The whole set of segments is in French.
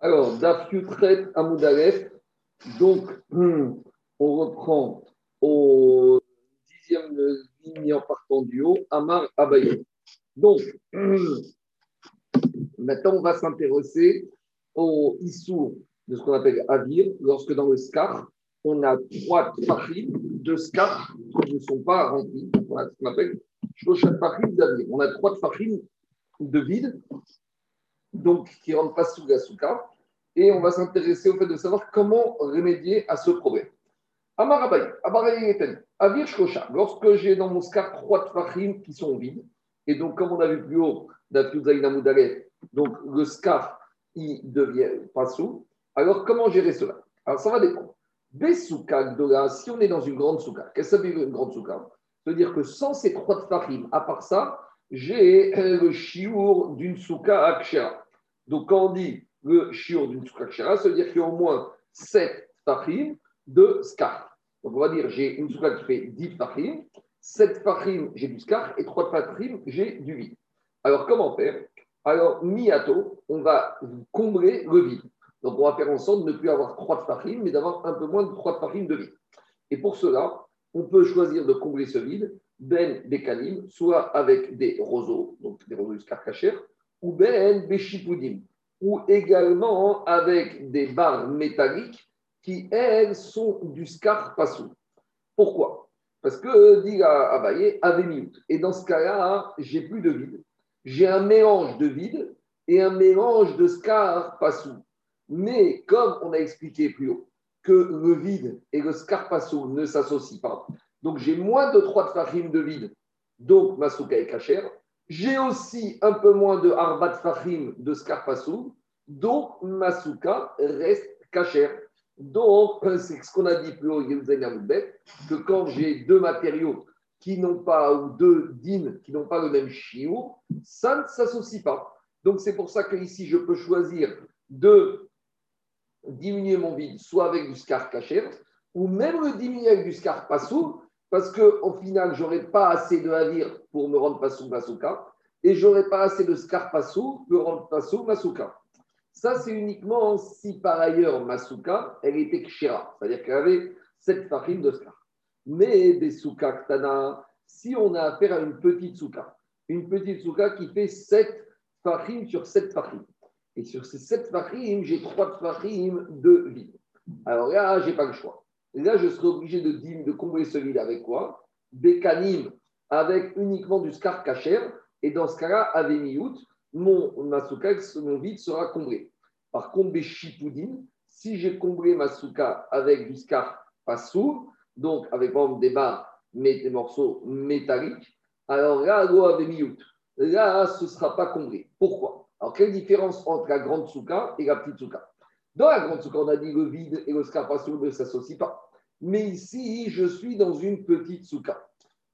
Alors, Daf Yutret Amoudalef. Donc, on reprend au dixième ligne en partant du haut, Amar Abaye. Donc, maintenant, on va s'intéresser au issou de ce qu'on appelle Avir, lorsque dans le Scar, on a trois farines de Scar qui ne sont pas remplis. On a ce qu'on appelle d'Avir. On a trois farines de vide donc qui ne rentrent pas sous la souka. Et on va s'intéresser au fait de savoir comment remédier à ce problème. Amar Avir Shkosha. Lorsque j'ai dans mon scar trois tfachim qui sont vides, et donc comme on a vu plus haut, donc le scar, il devient pas sous. Alors comment gérer cela? Alors ça va dépendre. Des soukas, si on est dans une grande souka, qu'est-ce que ça veut dire une grande souka? Ça veut dire que sans ces trois tfachim, à part ça, j'ai le chiour d'une souka akshera. Donc, quand on dit le shiur d'une soukha ça veut dire qu'il y a au moins 7 fachim de skar. Donc, on va dire j'ai une soukha qui fait 10 fachim, 7 fachim, j'ai du skar, et 3 fachim, j'ai du vide. Alors, comment faire? Alors, miato, on va combler le vide. Donc, on va faire en sorte de ne plus avoir 3 fachim, mais d'avoir un peu moins de 3 fachim de vide. Et pour cela, on peut choisir de combler ce vide, ben bekalim, soit avec des roseaux, donc des roseaux du skar ou ben beshipoudim, ou également avec des barres métalliques qui, elles, sont du scar passou. Pourquoi? Parce que, dit Abaye, avait Et dans ce cas-là, j'ai plus de vide. J'ai un mélange de vide et un mélange de scar passou. Mais comme on a expliqué plus haut, que le vide et le scar passou ne s'associent pas, donc j'ai moins de 3 tfachim de vide, donc ma souka est cachère, j'ai aussi un peu moins de Arbat Fahim de Scarpassou, donc Masuka reste cachère. Donc, c'est ce qu'on a dit plus haut, que quand j'ai deux matériaux qui n'ont pas, ou deux dînes qui n'ont pas le même chiot, ça ne s'associe pas. Donc, c'est pour ça que ici, je peux choisir de diminuer mon vide, soit avec du scar ou même le diminuer avec du scar passou, parce qu'au final, je n'aurai pas assez de navire pour me rendre Passou Masuka, et je n'aurai pas assez de Scar pour me rendre Passou Masuka. Ça, c'est uniquement si par ailleurs Masuka, elle était Kshira, c'est-à-dire qu'elle avait cette farine de Scar. Mais des Souka Ktana, si on a affaire à une petite Souka, une petite Souka qui fait 7 farines sur 7 farines. Et sur ces 7 farines, j'ai 3 farines de vide. Alors là, je n'ai pas le choix. Là, je serai obligé de, de combler ce vide avec quoi? Bécanim, avec uniquement du scar cacher. Et dans ce cas-là, avec miout, mon vide sera comblé. Par contre, Béchipoudine, si j'ai comblé ma souka avec du scar pas sourd, donc avec des barres, mais des morceaux métalliques, alors là, avec miout, là, ce ne sera pas comblé. Pourquoi? Alors, quelle différence entre la grande souka et la petite souka? Dans la grande souka, on a dit le vide et le sourd ne s'associent pas. Mais ici, je suis dans une petite souka.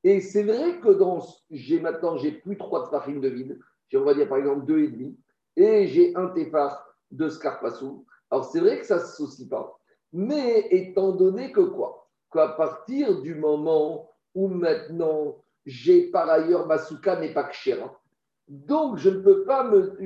Et c'est vrai que dans, j'ai maintenant, j'ai plus trois farines de vide. J'ai, on va dire par exemple deux et demi. Et j'ai un tefar de scarpassou. Alors c'est vrai que ça ne s'associe pas. Mais étant donné que quoi? Qu'à partir du moment où maintenant j'ai par ailleurs ma souka n'est pas kshera, donc je ne peux pas me,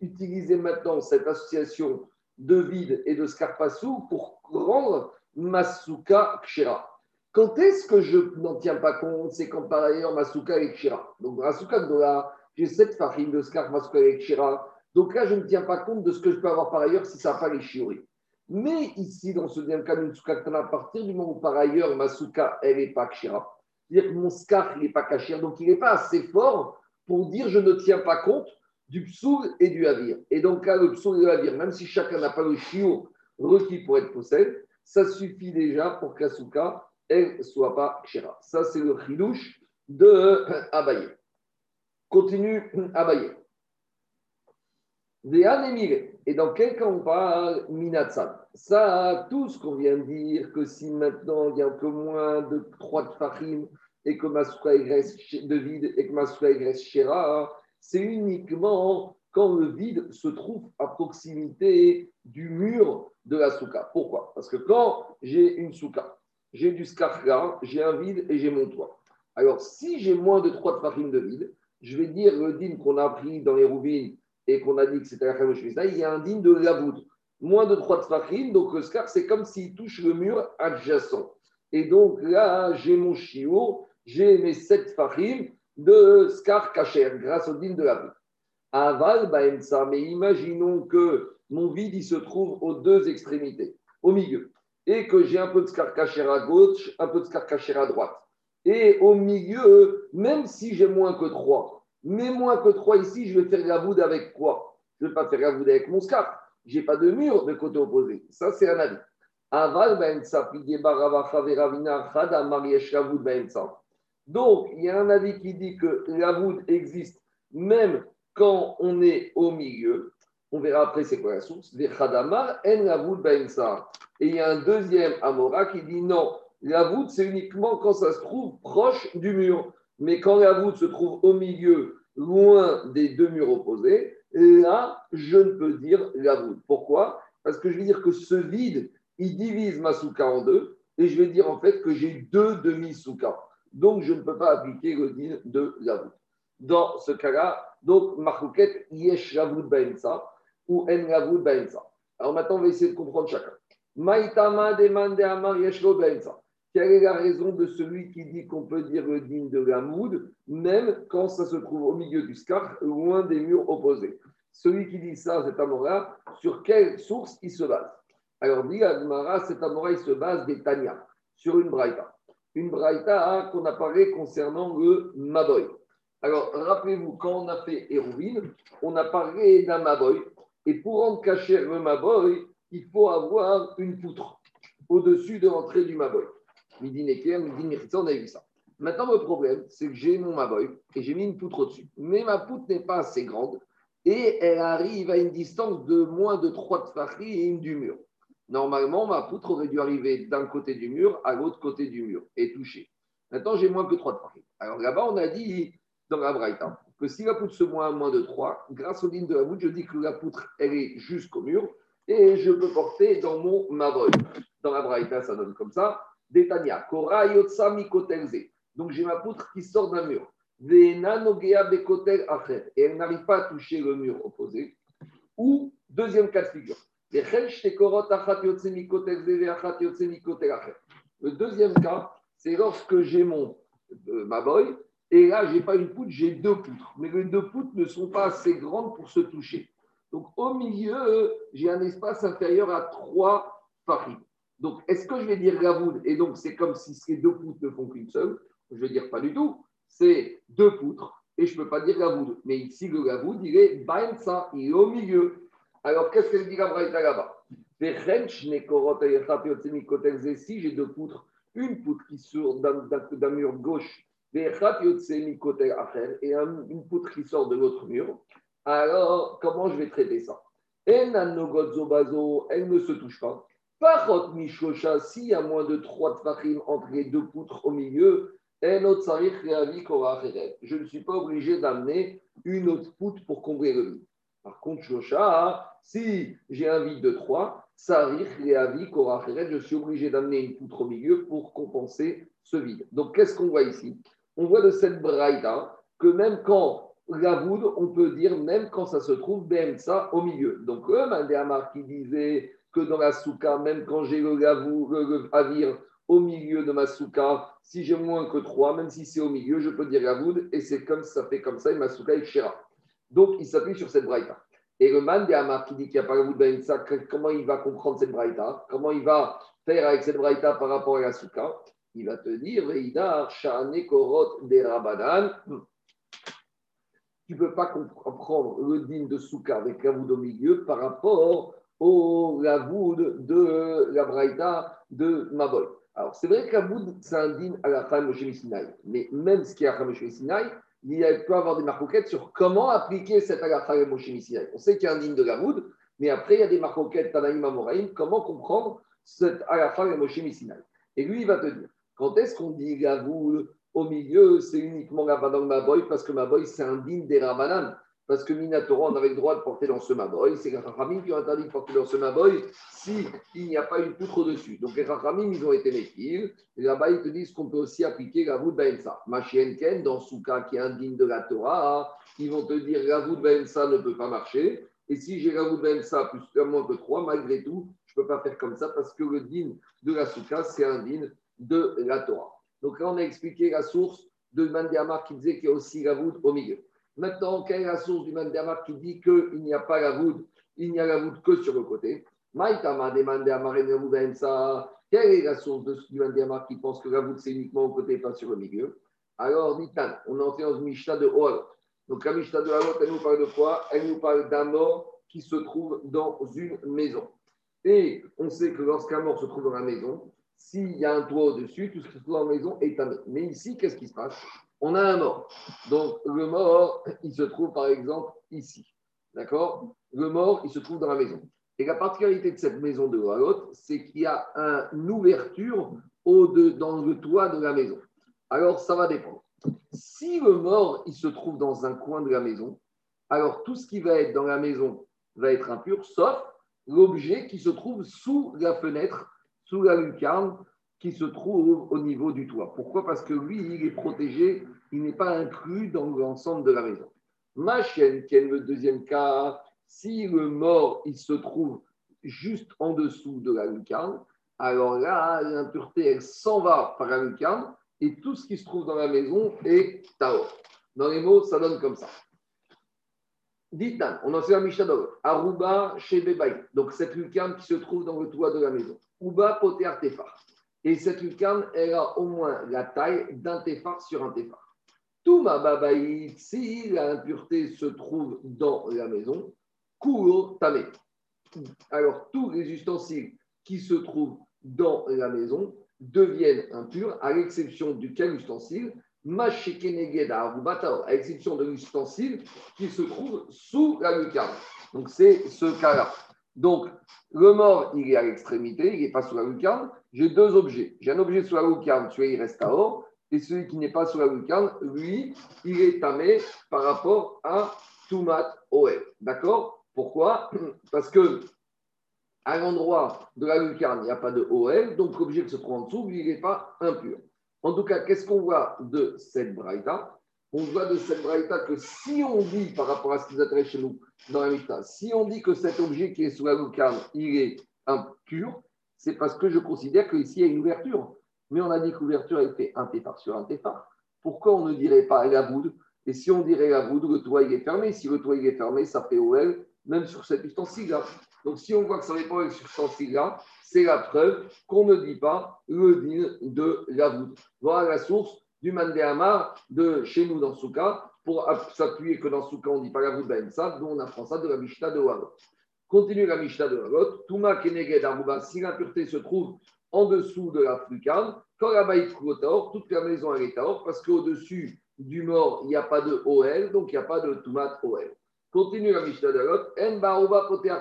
utiliser maintenant cette association de vide et de scarpassou pour rendre Masuka Kshira. Quand est-ce que je n'en tiens pas compte C'est quand par ailleurs Masuka et Kshira. Donc, Masuka Gdola, j'ai cette farine de Scar Masuka et Kshira. Donc là, je ne tiens pas compte de ce que je peux avoir par ailleurs si ça n'a pas les Shiori. Mais ici, dans ce deuxième cas, à partir du moment où par ailleurs Masuka, elle n'est pas Kshira, c'est-à-dire que mon Scar, il n'est pas Kashir, donc il n'est pas assez fort pour dire je ne tiens pas compte du psoul et du havir. Et donc là, le psoul et le havir, même si chacun n'a pas le chiot requis pour être possède, ça suffit déjà pour que la elle ne soit pas kshira. Ça, c'est le chidouche de Abaye. Continue Abaye. Et dans quel cas on parle Minatsan? Ça, tout ce qu'on vient de dire, que si maintenant il y a un peu moins de 3 farim et que Masuka est de vide et que Masuka est Shira, c'est uniquement quand le vide se trouve à proximité du mur de la souka. Pourquoi? Parce que quand j'ai une souka, j'ai du scarka, j'ai un vide et j'ai mon toit. Alors, si j'ai moins de 3 farines de vide, je vais dire le din qu'on a appris dans les rouvines et qu'on a dit que c'était la Moshe il y a un din de Lavoud. Moins de 3 tfachim, donc le scar, c'est comme s'il touche le mur adjacent. Et donc là, j'ai mon chiot, j'ai mes 7 tfachim de scar kacher grâce au din de Lavoud. Aval, Baemsa, mais imaginons que mon vide, il se trouve aux deux extrémités, au milieu, et que j'ai un peu de scar kacher à gauche, un peu de scar kacher à droite. Et au milieu, même si j'ai moins que 3, mais moins que 3 ici, je vais faire la voûte avec quoi Je ne vais pas faire la voûte avec mon scar. Je n'ai pas de mur de côté opposé. Ça, c'est un avis. Aval ben Donc, il y a un avis qui dit que la voûte existe même quand on est au milieu. On verra après c'est quoi la source. Et il y a un deuxième Amora qui dit non, la voûte, c'est uniquement quand ça se trouve proche du mur. Mais quand la voûte se trouve au milieu, loin des deux murs opposés, là, je ne peux dire la voûte. Pourquoi? Parce que je vais dire que ce vide, il divise ma souka en deux, et je vais dire en fait que j'ai deux demi-soukas. Donc, je ne peux pas appliquer le din de la voûte. Dans ce cas-là, donc, marrouket yesh la voûte baensa, ou en la voûte baensa. Alors maintenant, on va essayer de comprendre chacun. Maïtama demande amar yesh lo baensa. Quelle est la raison de celui qui dit qu'on peut dire le digne de la moud, même quand ça se trouve au milieu du scar, loin des murs opposés? Celui qui dit ça, cet Amora, sur quelle source il se base? Alors, dit Admara, cet Amora, il se base des Tanya, sur une Braïta. Une Braïta qu'on a parlé concernant le Maboy. Alors, rappelez-vous, quand on a fait Hérouvine, on a parlé d'un Maboy. Et pour rendre cacher le Maboy, il faut avoir une poutre au-dessus de l'entrée du Maboy. Midi Neker, Midi on a vu ça. Maintenant, le problème, c'est que j'ai mon Maboy et j'ai mis une poutre au-dessus. Mais ma poutre n'est pas assez grande et elle arrive à une distance de moins de 3 tfachri et une du mur. Normalement, ma poutre aurait dû arriver d'un côté du mur à l'autre côté du mur et toucher. Maintenant, j'ai moins que 3 tfachri. Alors là-bas, on a dit dans la Braïta que si la poutre se moins à moins de 3, grâce aux lignes de la poutre, je dis que la poutre, elle est jusqu'au mur et je peux porter dans mon Maboy. Dans la Braïta, ça donne comme ça. Détania, Kora Yotsa. Donc j'ai ma poutre qui sort d'un mur. Et elle n'arrive pas à toucher le mur opposé. Ou, deuxième cas de figure. Le deuxième cas, c'est lorsque j'ai mon euh, ma boy, et là, je n'ai pas une poutre, j'ai deux poutres. Mais les deux poutres ne sont pas assez grandes pour se toucher. Donc, au milieu, j'ai un espace inférieur à trois farines. Donc, est-ce que je vais dire Gavoud? Et donc, c'est comme si ces deux poutres ne font qu'une seule. Je vais dire pas du tout. C'est deux poutres et je ne peux pas dire Gavoud. Mais ici, le Gavoud, il est Baensa, il est au milieu. Alors, qu'est-ce qu'elle dit la Braïta là-bas? Si j'ai deux poutres, une poutre qui sort d'un mur gauche et une poutre qui sort de l'autre mur, alors comment je vais traiter ça? Elle ne se touche pas. Par Mishosha, s'il y a moins de trois tfachim entre les deux poutres au milieu, je ne suis pas obligé d'amener une autre poutre pour combler le vide. Par contre, Shosha, si j'ai un vide de 3, je suis obligé d'amener une poutre au milieu pour compenser ce vide. Donc, qu'est-ce qu'on voit ici? On voit de cette braïda que même quand la on peut dire même quand ça se trouve ça au milieu. Donc, eux, Mandéamar qui disait que dans la souka, même quand j'ai le, le, avir au milieu de ma souka, si j'ai moins que 3, même si c'est au milieu, je peux dire gavoud, et c'est comme ça fait comme ça, et ma souka est chéra. Donc, il s'appuie sur cette braïta. Et le man de qui dit qu'il n'y a pas gavoud ben comment il va comprendre cette braïta? Comment il va faire avec cette braïta par rapport à la souka Il va te dire, Korot, des Rabadan. Tu ne peux pas comprendre le din de souka avec gavoud au milieu par rapport au Gavoud de la Braïta de Mabol. Alors, c'est vrai que Gavoud, c'est un din à la fin Moshe Sinai. Mais même ce qui est à la Moshe Sinai, il peut avoir des marcoquettes sur comment appliquer cette Moshe Sinai. On sait qu'il y a un din de Gavoud, mais après, il y a des marcoquettes Tanaïm Amoraïm, comment comprendre cette Moshe Sinai. Et lui, il va te dire, quand est-ce qu'on dit Gavoud au milieu, c'est uniquement dans Maboy, parce que Maboy, c'est un din des Rabanan. Parce que Minatora, on avait le droit de porter dans ce maboy. C'est les Rachamim qui ont interdit de porter dans ce maboy s'il n'y a pas une poutre dessus. Donc les Rachamim, ils ont été méfiés. Et là-bas, ils te disent qu'on peut aussi appliquer la voûte Baensa. Machienken, dans Souka, qui est indigne de la Torah, ils vont te dire la voûte Baensa ne peut pas marcher. Et si j'ai la voûte Baensa plus moins que 3, malgré tout, je ne peux pas faire comme ça parce que le din de la Souka, c'est un din de la Torah. Donc là, on a expliqué la source de Mandéamar qui disait qu'il y a aussi la voûte au milieu. Maintenant, quelle est la source du Mandéamar qui dit qu'il n'y a pas la voûte, il n'y a la voûte que sur le côté? Maïtama demandé à Quelle est la source du Mandéamar qui pense que la voûte c'est uniquement au côté pas sur le milieu? Alors, Nitan, on est entré dans une Mishnah de Oalot. Donc la Mishnah de Oalot, elle nous parle de quoi? Elle nous parle d'un mort qui se trouve dans une maison. Et on sait que lorsqu'un mort se trouve dans la maison, s'il y a un toit au-dessus, tout ce qui se trouve dans la maison est un Mais ici, qu'est-ce qui se passe? On a un mort. Donc, le mort, il se trouve par exemple ici. D'accord? Le mort, il se trouve dans la maison. Et la particularité de cette maison de l'autre, c'est qu'il y a une ouverture au -de, dans le toit de la maison. Alors, ça va dépendre. Si le mort, il se trouve dans un coin de la maison, alors tout ce qui va être dans la maison va être impur, sauf l'objet qui se trouve sous la fenêtre sous la lucarne qui se trouve au niveau du toit. Pourquoi? Parce que lui, il est protégé, il n'est pas inclus dans l'ensemble de la maison. Ma chienne, qui est le deuxième cas, si le mort, il se trouve juste en dessous de la lucarne, alors là, l'impureté, elle s'en va par la lucarne et tout ce qui se trouve dans la maison est Tao. Dans les mots, ça donne comme ça. Dites, on en sait un Mishadov, Aruba chez Bebaï. Donc cette lucarne qui se trouve dans le toit de la maison. Uba poté artefar. Et cette lucarne, elle a au moins la taille d'un tefar sur un tefar. Tout ma babaït, si l'impureté se trouve dans la maison, couro tamé. Alors, tous les ustensiles qui se trouvent dans la maison deviennent impurs, à l'exception du quel ustensile à l'exception de l'ustensile qui se trouve sous la lucarne. Donc, c'est ce cas-là. Donc, le mort, il est à l'extrémité, il n'est pas sous la lucarne. J'ai deux objets. J'ai un objet sous la lucarne, celui il reste à or. Et celui qui n'est pas sous la lucarne, lui, il est tamé par rapport à Tumat Oel. D'accord? Pourquoi? Parce que à l'endroit de la lucarne, il n'y a pas de OL, donc l'objet qui se trouve en dessous, il n'est pas impur. En tout cas, qu'est-ce qu'on voit de cette braïta? On voit de cette braïta que si on dit, par rapport à ce qui nous intéresse chez nous dans la si on dit que cet objet qui est sous la lucarne, il est impur, c'est parce que je considère qu'ici, il y a une ouverture. Mais on a dit que l'ouverture, fait un téphar sur un téphar. Pourquoi on ne dirait pas la voûte Et si on dirait la voûte, le toit, il est fermé. Si le toit, il est fermé, ça fait OL, même sur cet ustensile-là. Donc, si on voit que ça n'est pas sur ustensile-là, c'est la preuve qu'on ne dit pas le din de la voûte. Voilà la source du Mandéamar de chez nous dans Souka, pour s'appuyer que dans Souka, on dit pas la d'Aïmsa, dont on apprend ça de la Mishnah de Wagot. Continue la Mishnah de Wagot. Touma Keneged Aruba, si l'impureté se trouve en dessous de la frucane, quand la baït toute la maison est taor, parce qu'au-dessus du mort, il n'y a pas de OL, donc il n'y a pas de Toumat OL. Continue la Mishnah de Wagot. En Baruba Poté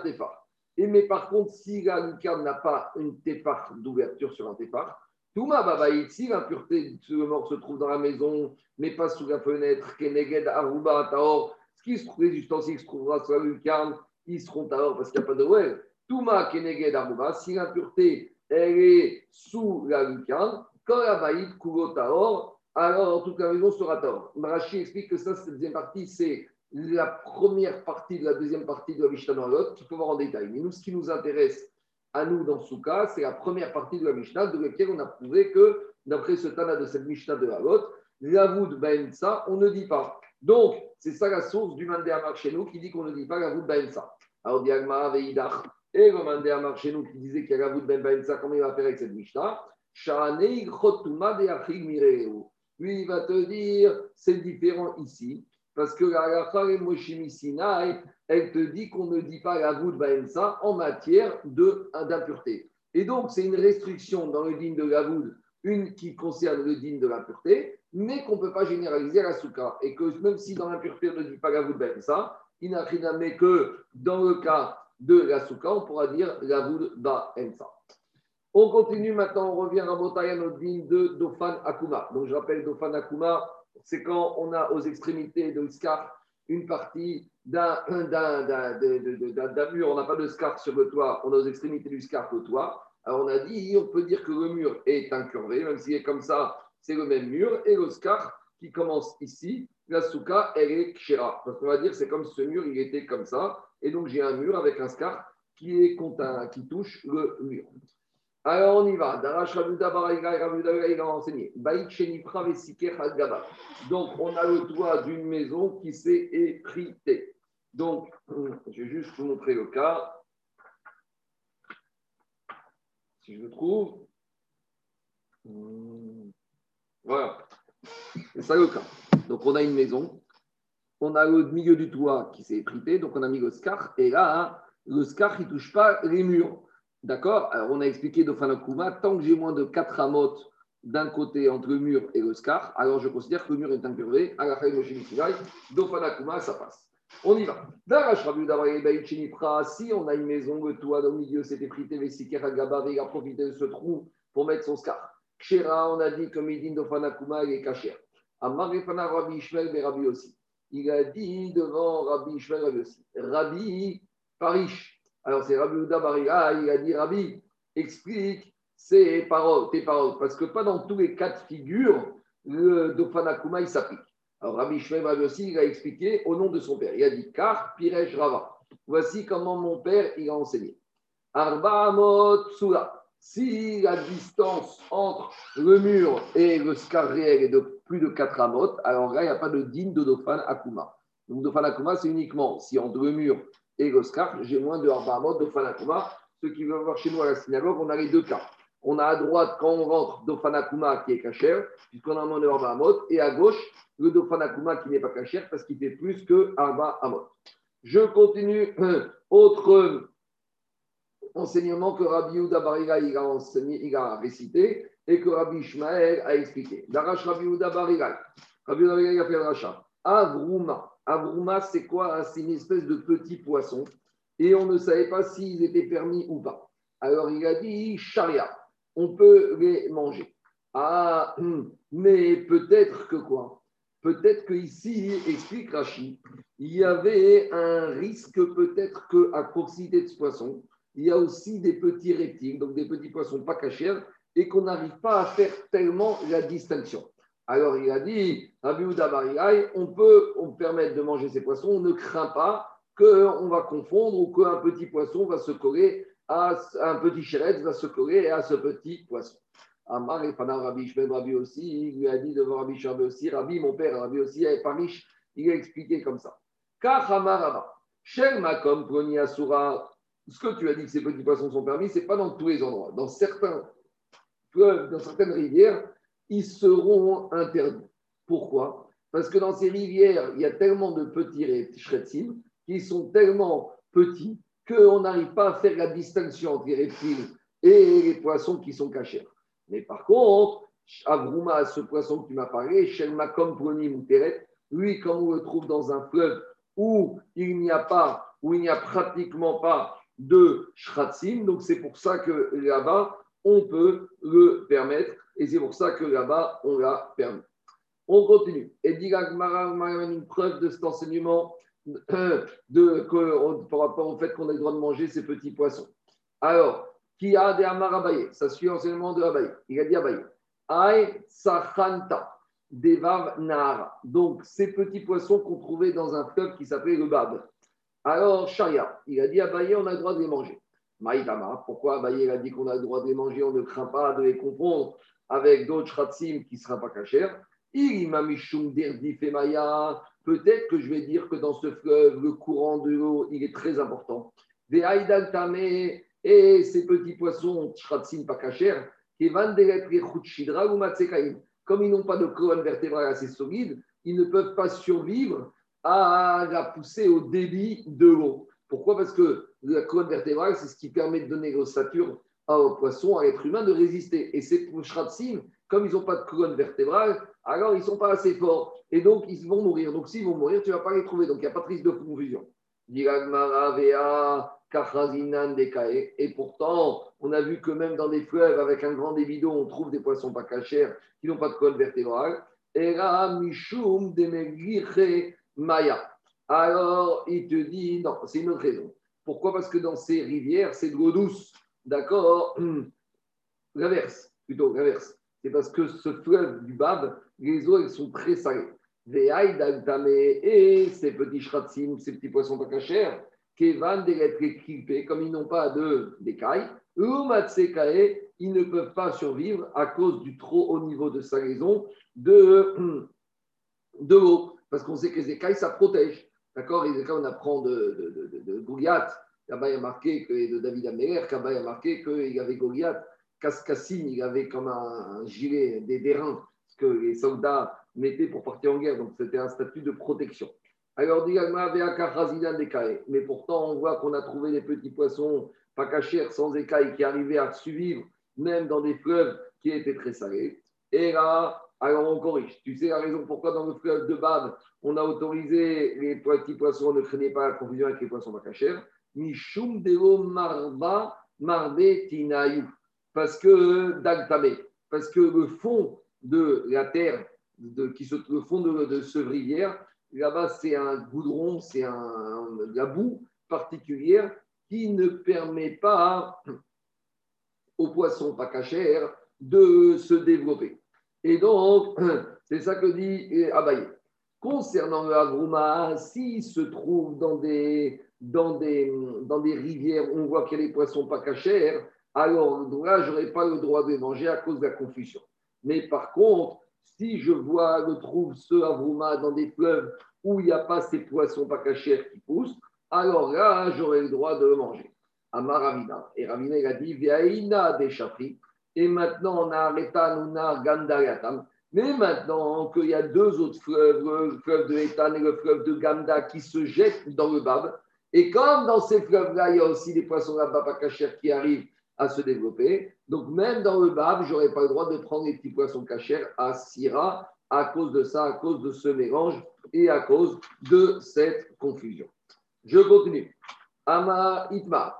Et mais par contre, si la lucarne n'a pas une tefar d'ouverture sur un tefar, Touma Baba ici, l'impureté de mort se trouve dans la maison, mais pas sous la fenêtre. Keneged Aruba Taor. Ce qui se trouve, les ustensiles se trouvera sur la lucarne, ils seront Taor parce qu'il n'y a pas de well. Touma Keneged Aruba, si l'impureté elle est sous la lucarne, quand la baïd couvre Taor, alors toute la maison sera Taor. Marachi explique que ça, cette deuxième partie, c'est la première partie de la deuxième partie de la Mishnah qu'il faut voir en détail. Mais nous, ce qui nous intéresse, à nous dans Souka, c'est la première partie de la Mishnah de laquelle on a prouvé que, d'après ce Tana de cette Mishnah de Havot, l'avoud Baensa, on ne dit pas. Donc, c'est ça la source du Mandé Amar chez nous qui dit qu'on ne dit pas l'avoud Baensa. Alors, Diagma Veidach et le Mandé Amar chez nous qui disait qu'il y a l'avoud Ben Baensa, comment il va faire avec cette Mishnah? Lui, il va te dire, c'est différent ici. Parce que la Sinai, elle te dit qu'on ne dit pas la voûte Baensa en matière d'impureté. Et donc, c'est une restriction dans le digne de la voûte, une qui concerne le digne de l'impureté, mais qu'on ne peut pas généraliser à la souka. Et que même si dans l'impureté, on ne dit pas la voûte Baensa, il n'a rien à que dans le cas de la souka, on pourra dire la voûte Baensa. On continue maintenant, on revient à Motayan au digne de Dofan Akuma. Donc, je rappelle Dofan Akuma, c'est quand on a aux extrémités de l'Iskar une partie d'un mur, on n'a pas de scarpe sur le toit, on a aux extrémités du scarpe au toit. Alors on a dit, on peut dire que le mur est incurvé, même s'il est comme ça, c'est le même mur, et le scarpe qui commence ici, la souka, elle est kshira. Parce qu'on va dire, c'est comme ce mur, il était comme ça, et donc j'ai un mur avec un scarpe qui, est, qui touche le mur. Alors on y va. il a. Donc on a le toit d'une maison qui s'est effritée. Donc, je vais juste vous montrer le cas. Si je le trouve. Voilà. C'est ça le cas. Donc on a une maison. On a le milieu du toit qui s'est effrité. Donc on a mis le scar. Et là, le scar, il ne touche pas les murs. D'accord on a expliqué Fanakuma, tant que j'ai moins de 4 amotes d'un côté entre le mur et le scar, alors je considère que le mur est incurvé. À la fin Fanakuma, ça passe. On y va. Si on a une maison, le toit le milieu s'est effrité, il a profité de ce trou pour mettre son scar. Kshera, on a dit que Midin Dofanakuma, il est caché. Rabbi Ishmael, Rabbi aussi. Il a dit devant Rabbi Ishmael, Rabbi aussi. Rabbi Parish, alors c'est Rabbi Uda Bariga, il a dit Rabbi, explique ces paroles, tes paroles, parce que pas dans tous les cas de figure, le Dofanakuma il s'applique. Alors Rabbi Shmuel aussi, il a expliqué au nom de son père. Il a dit Car Piresh Rava. Voici comment mon père il a enseigné. Arba Sula. Si la distance entre le mur et le scar réel est de plus de 4 amot, alors là, il n'y a pas de digne de Dofan Akuma. Donc Dofan Akuma, c'est uniquement si entre le mur et Goskar, j'ai moins de Arbaamot, de Fanakuma. Ceux qui veulent voir chez nous à la synagogue, on a les deux cas. On a à droite, quand on rentre, Dofanakuma qui est caché, puisqu'on a moins de Arba et à gauche, le Dofanakuma qui n'est pas caché parce qu'il fait plus que Arba Amot. Je continue. Autre enseignement que Rabbi Yuda Bariga il a, récité et que Rabbi Ishmael a expliqué. Darash Rabbi Yuda Bariga. Rabbi Bariga a fait le rachat. Avruma. Avruma, c'est quoi? C'est une espèce de petit poisson. Et on ne savait pas s'ils étaient permis ou pas. Alors il a dit charia, on peut les manger. Ah, hum, mais peut-être que quoi? Peut-être qu'ici, explique Rachid, il y avait un risque peut-être qu'à proximité de ce poisson, il y a aussi des petits reptiles, donc des petits poissons pas cachés, et qu'on n'arrive pas à faire tellement la distinction. Alors il a dit, on peut on permettre de manger ces poissons, on ne craint pas qu'on va confondre ou qu'un petit poisson va se coller à un petit chéret va se coller à ce petit poisson. Amar et Rabbi Rabbi aussi, il lui a dit devant Rabbi Shmuel aussi, Rabbi, mon père, Rabbi aussi, et Paris, il a expliqué comme ça. Kachamaraba, Shel Makom Asura, ce que tu as dit que ces petits poissons sont permis, ce n'est pas dans tous les endroits. Dans certains fleuves, dans certaines rivières, ils seront interdits. Pourquoi? Parce que dans ces rivières, il y a tellement de petits shretsim qui sont tellement petits qu'on n'arrive pas à faire la distinction entre les reptiles et les poissons qui sont cachés. Mais par contre, Avrouma, ce poisson que tu m'as parlé, Shelmakom Pronim Teret, lui, comme on le trouve dans un fleuve où il n'y a pas, où il n'y a pratiquement pas de shratsim, donc c'est pour ça que là-bas, on peut le permettre. Et c'est pour ça que là-bas, on l'a permis. On continue. Et dit une preuve de cet enseignement de, que, par rapport au fait qu'on a le droit de manger ces petits poissons. Alors, qui a des amar Abaye? Ça suit l'enseignement de Abaye. Il a dit Abaye. Aïe Sachanta. Devav Nahara. Donc, ces petits poissons qu'on trouvait dans un fleuve qui s'appelait le Bab. Alors, Sharia, il a dit Abaye, on a le droit de les manger. Maïdama, pourquoi Abaye a dit qu'on a le droit de les manger, on ne craint pas de les confondre avec d'autres shratsim qui ne sera pas cachers. Peut-être que je vais dire que dans ce fleuve, le courant de l'eau, il est très important. Et ces petits poissons, shratsim pas cachers, comme ils n'ont pas de colonne vertébrale assez solide, ils ne peuvent pas survivre à la poussée au débit de l'eau. Pourquoi? Parce que la colonne vertébrale, c'est ce qui permet de donner l'ossature au poisson, à l'être humain, de résister. Et ces shratsim, comme ils n'ont pas de colonne vertébrale, alors ils ne sont pas assez forts. Et donc, ils vont mourir. Donc, s'ils vont mourir, tu ne vas pas les trouver. Donc, il n'y a pas de risque de confusion. Et pourtant, on a vu que même dans des fleuves avec un grand débit on trouve des poissons pas cachers qui n'ont pas de colonne vertébrale. Alors, il te dit, non, c'est une autre raison. Pourquoi? Parce que dans ces rivières, c'est de l'eau douce. D'accord? L'inverse, plutôt l'inverse. C'est parce que ce fleuve du Bab, les eaux, elles sont très salées. Et ces petits shratsim, ces petits poissons pas cachers, Kevan d'être équipés, comme ils n'ont pas d'écailles, ils ne peuvent pas survivre à cause du trop haut niveau de salaison de, de l'eau. Parce qu'on sait que les écailles, ça protège. D'accord écailles, on apprend de, de, de, Goliath. A marqué que, de David Améler, là-bas, il a marqué qu'il y avait Goliath. Cascassine, il avait comme un, gilet, des dérins que les soldats mettaient pour partir en guerre. Donc, c'était un statut de protection. Alors, dit Mais pourtant, on voit qu'on a trouvé des petits poissons pas cachés, sans écailles, qui arrivaient à survivre, même dans des fleuves qui étaient très salés. Et là, alors on corrige. Tu sais la raison pourquoi dans le fleuve de Bab, on a autorisé les petits poissons, ne craignez pas la confusion avec les poissons. Mishum deo marba marbe Parce que, parce que le fond de la terre, qui se, le fond de, ce rivière, Là-bas, c'est un goudron, c'est un, la boue particulière qui ne permet pas aux poissons pas cachers de se développer. Et donc, c'est ça que dit Abaye. Concernant le Avruma, s'il se trouve dans des, dans, des, dans des rivières où on voit qu'il y a des poissons pas cachers, alors là, je n'aurai pas le droit de manger à cause de la confusion. Mais par contre, si je vois, je trouve ce Avruma dans des fleuves où il n'y a pas ces poissons pas cachés qui poussent, alors là, j'aurai le droit de le manger. Amar Ravina. Et Ravina, il a dit Viaïna des chapri. Et maintenant, on a arrêté, on a Gandariatam. Mais maintenant qu'il y a deux autres fleuves, le fleuve de Etan et le fleuve de Ganda, qui se jettent dans le Bab, et comme dans ces fleuves-là, il y a aussi des poissons là-bas cachés qui arrivent à se développer. Donc, même dans le Bab, je n'aurai pas le droit de prendre les petits poissons cachés à Syrah à cause de ça, à cause de ce mélange et à cause de cette confusion. Je continue. Ama Itma,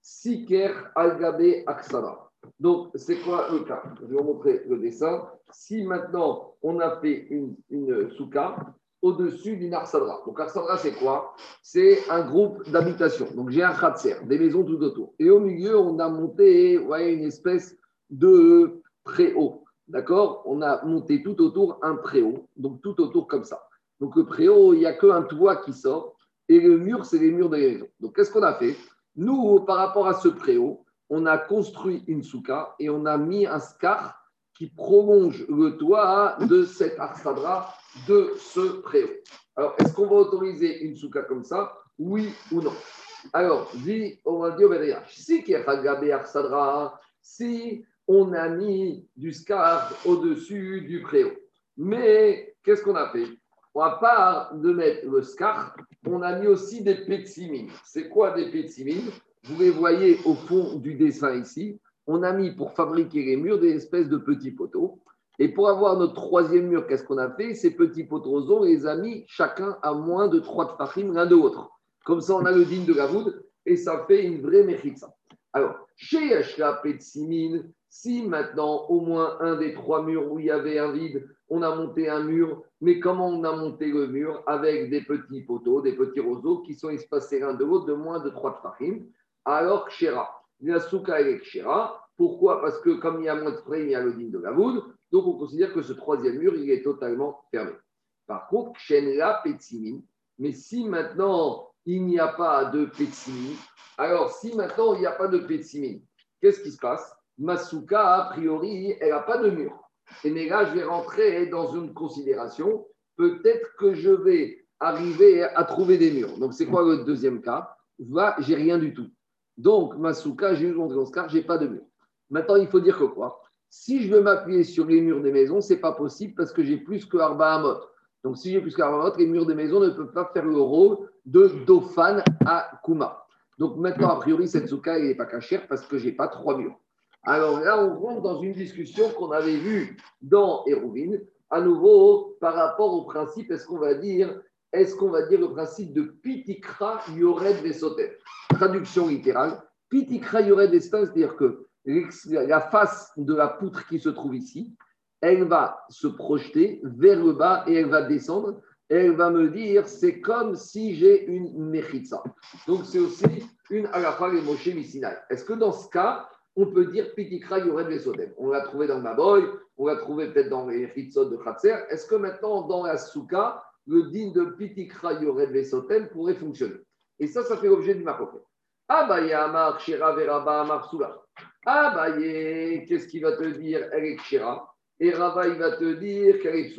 Siker Algabe Aksara. Donc, c'est quoi le cas? Je vais vous montrer le dessin. Si maintenant on a fait une, une souka, au-dessus d'une arsadra. Donc, arsadra, c'est quoi? C'est un groupe d'habitation. Donc, j'ai un khatser, des maisons tout autour. Et au milieu, on a monté ouais, une espèce de préau. D'accord? On a monté tout autour un préau. Donc, tout autour comme ça. Donc, le préau, il n'y a qu'un toit qui sort. Et le mur, c'est les murs de la maison. Donc, qu'est-ce qu'on a fait? Nous, par rapport à ce préau, on a construit une souka et on a mis un scar qui prolonge le toit de cet arsadra de ce préau. Alors, est-ce qu'on va autoriser une souka comme ça? Oui ou non? Alors, dit, on va dire si si on a mis du scar au-dessus du préau. Mais qu'est-ce qu'on a fait? À part de mettre le scar, on a mis aussi des pétsimines. C'est quoi des pétsimines? Vous les voyez au fond du dessin ici. On a mis pour fabriquer les murs des espèces de petits poteaux. Et pour avoir notre troisième mur, qu'est-ce qu'on a fait? Ces petits poteaux, on les a mis chacun à moins de trois tfachim l'un de l'autre. Comme ça, on a le digne de la voûte et ça fait une vraie mechitza. Alors, chez Ashka Petsimine, si maintenant, au moins un des trois murs où il y avait un vide, on a monté un mur, mais comment on a monté le mur? Avec des petits poteaux, des petits roseaux qui sont espacés l'un de l'autre de moins de trois tfachim. Alors, Kshera, la souka est. Pourquoi? Parce que comme il y a moins de frais, il y a le de la voûte. Donc, on considère que ce troisième mur, il est totalement fermé. Par contre, Shenla Petsimin, mais si maintenant il n'y a pas de Petsimin, alors si maintenant il n'y a pas de Petsimin, qu'est-ce qui se passe? Masuka, a priori, elle n'a pas de mur. Et mais là, je vais rentrer dans une considération. Peut-être que je vais arriver à trouver des murs. Donc, c'est quoi le deuxième cas? Va, j'ai rien du tout. Donc, Masuka, j'ai eu mon cas, j'ai pas de mur. Maintenant, il faut dire que quoi? Si je veux m'appuyer sur les murs des maisons, ce n'est pas possible parce que j'ai plus que Arba Amot. Donc, si j'ai plus que les murs des maisons ne peuvent pas faire le rôle de Dofan à Kuma. Donc, maintenant, a priori, cette souka, n'est pas cachère parce que je n'ai pas trois murs. Alors là, on rentre dans une discussion qu'on avait vue dans Hérouvine, à nouveau par rapport au principe, est-ce qu'on va dire, est-ce qu'on va dire le principe de Pitikra Yored Vesoter? Traduction littérale, Pitikra Yored Vesoter, c'est-à-dire que la face de la poutre qui se trouve ici, elle va se projeter vers le bas et elle va descendre elle va me dire c'est comme si j'ai une mechitza. Donc c'est aussi une alafa et Moshe Missinai. Est-ce que dans ce cas, on peut dire pitikra yored vesodem On l'a trouvé dans Maboy, on l'a trouvé peut-être dans les chitzot de Khatser. Est-ce que maintenant, dans la souka, le din de pitikra yored vesodem pourrait fonctionner Et ça, ça fait l'objet du marocain. Abaye Amar Shira Veraba Amar Sula. Abaye, qu'est-ce qu'il va te dire? Elle est Shira. Et Rava, il va te dire qu'elle est.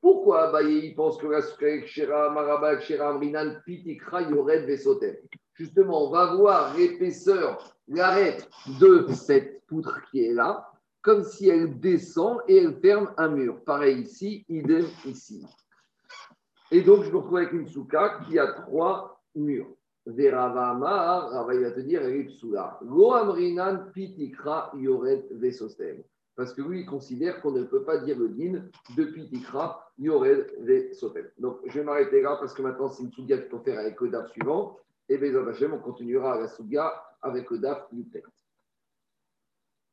Pourquoi Abaye, il pense que la Shira, Maraba, Shira, Amrinan, Pitikra Yored Vesotem? Justement, on va voir l'épaisseur, l'arête de cette poutre qui est là, comme si elle descend et elle ferme un mur. Pareil ici, idem ici. Et donc, je me retrouve avec une souka qui a trois murs. Veravama, Rava il va te dire, Lo amrinan pitikra yoret vesostem. Parce que lui, il considère qu'on ne peut pas dire le din de pitikra yoret vesostem. Donc, je vais m'arrêter là parce que maintenant, c'est une souga faut faire avec le DAF suivant. Et bien, on continuera à la souga avec le DAF du texte.